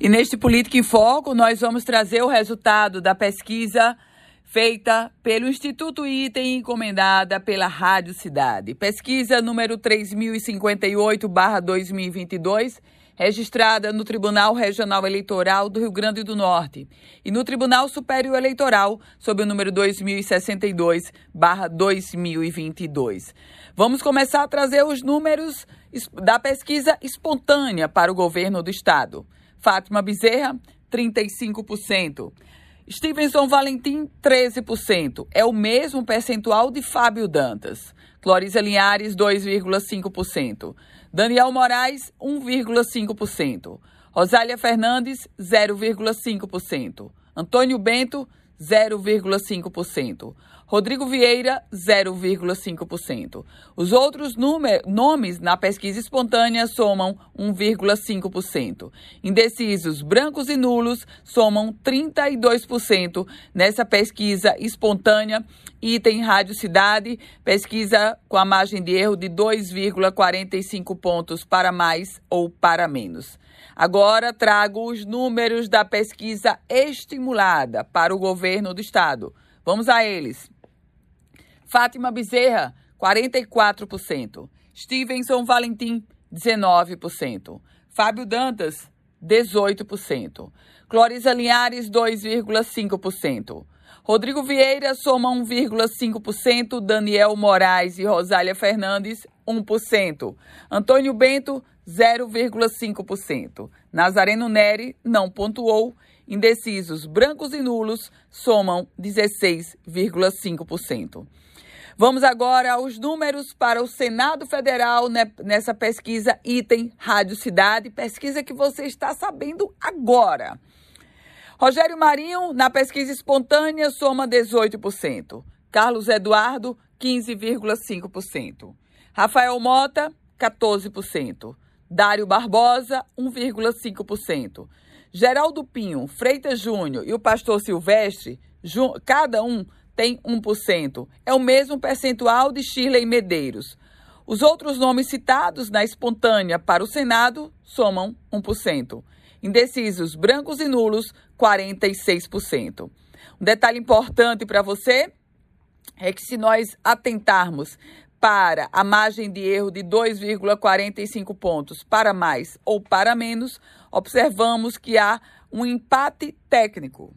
E neste Política em Foco, nós vamos trazer o resultado da pesquisa feita pelo Instituto Item encomendada pela Rádio Cidade. Pesquisa número 3058-2022, registrada no Tribunal Regional Eleitoral do Rio Grande do Norte e no Tribunal Superior Eleitoral, sob o número 2062-2022. Vamos começar a trazer os números da pesquisa espontânea para o governo do Estado. Fátima Bezerra, 35%. Stevenson Valentim, 13%. É o mesmo percentual de Fábio Dantas. Clorisa Linhares, 2,5%. Daniel Moraes, 1,5%. Rosália Fernandes, 0,5%. Antônio Bento, 0,5%. Rodrigo Vieira, 0,5%. Os outros nomes na pesquisa espontânea somam 1,5%. Indecisos, brancos e nulos somam 32% nessa pesquisa espontânea. Item Rádio Cidade, pesquisa com a margem de erro de 2,45 pontos para mais ou para menos. Agora trago os números da pesquisa estimulada para o governo do estado. Vamos a eles. Fátima Bezerra, 44%. Stevenson Valentim, 19%. Fábio Dantas, 18%. Clorisa Linhares, 2,5%. Rodrigo Vieira soma 1,5%. Daniel Moraes e Rosália Fernandes, 1%. Antônio Bento, 0,5%. Nazareno Neri não pontuou. Indecisos, brancos e nulos somam 16,5%. Vamos agora aos números para o Senado Federal né, nessa pesquisa Item Rádio Cidade, pesquisa que você está sabendo agora. Rogério Marinho, na pesquisa espontânea, soma 18%. Carlos Eduardo, 15,5%. Rafael Mota, 14%. Dário Barbosa, 1,5%. Geraldo Pinho, Freitas Júnior e o pastor Silvestre, cada um tem 1%. É o mesmo percentual de Shirley Medeiros. Os outros nomes citados na espontânea para o Senado somam 1%. Indecisos, brancos e nulos, 46%. Um detalhe importante para você é que se nós atentarmos para a margem de erro de 2,45 pontos para mais ou para menos, observamos que há um empate técnico.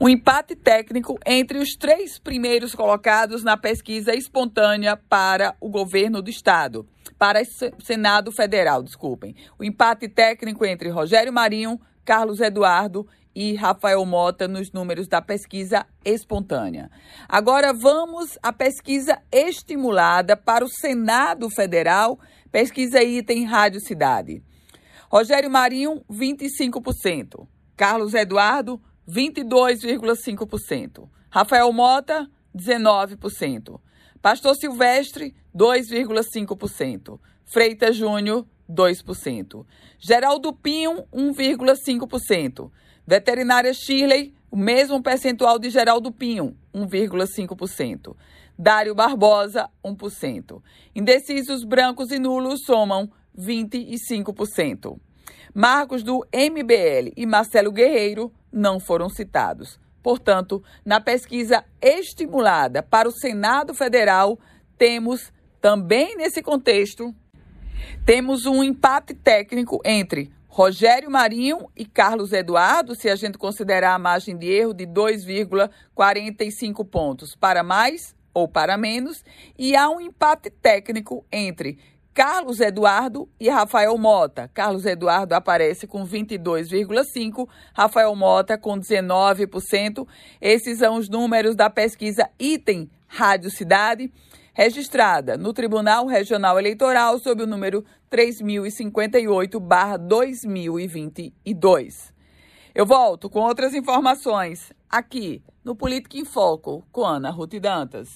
Um empate técnico entre os três primeiros colocados na pesquisa espontânea para o governo do Estado, para o Senado Federal, desculpem. O empate técnico entre Rogério Marinho, Carlos Eduardo e Rafael Mota nos números da pesquisa espontânea. Agora vamos à pesquisa estimulada para o Senado Federal, pesquisa item Rádio Cidade. Rogério Marinho, 25%. Carlos Eduardo, 22,5%. Rafael Mota, 19%. Pastor Silvestre, 2,5%. Freitas Júnior, 2%. Geraldo Pinho, 1,5%. Veterinária Shirley, o mesmo percentual de Geraldo Pinho, 1,5%. Dário Barbosa, 1%. Indecisos brancos e nulos somam 25%. Marcos do MBL e Marcelo Guerreiro não foram citados. Portanto, na pesquisa estimulada para o Senado Federal, temos também nesse contexto temos um empate técnico entre Rogério Marinho e Carlos Eduardo, se a gente considerar a margem de erro de 2,45 pontos para mais ou para menos, e há um empate técnico entre Carlos Eduardo e Rafael Mota. Carlos Eduardo aparece com 22,5%, Rafael Mota com 19%. Esses são os números da pesquisa Item Rádio Cidade registrada no Tribunal Regional Eleitoral sob o número 3058-2022. Eu volto com outras informações aqui no Política em Foco com Ana Ruth Dantas.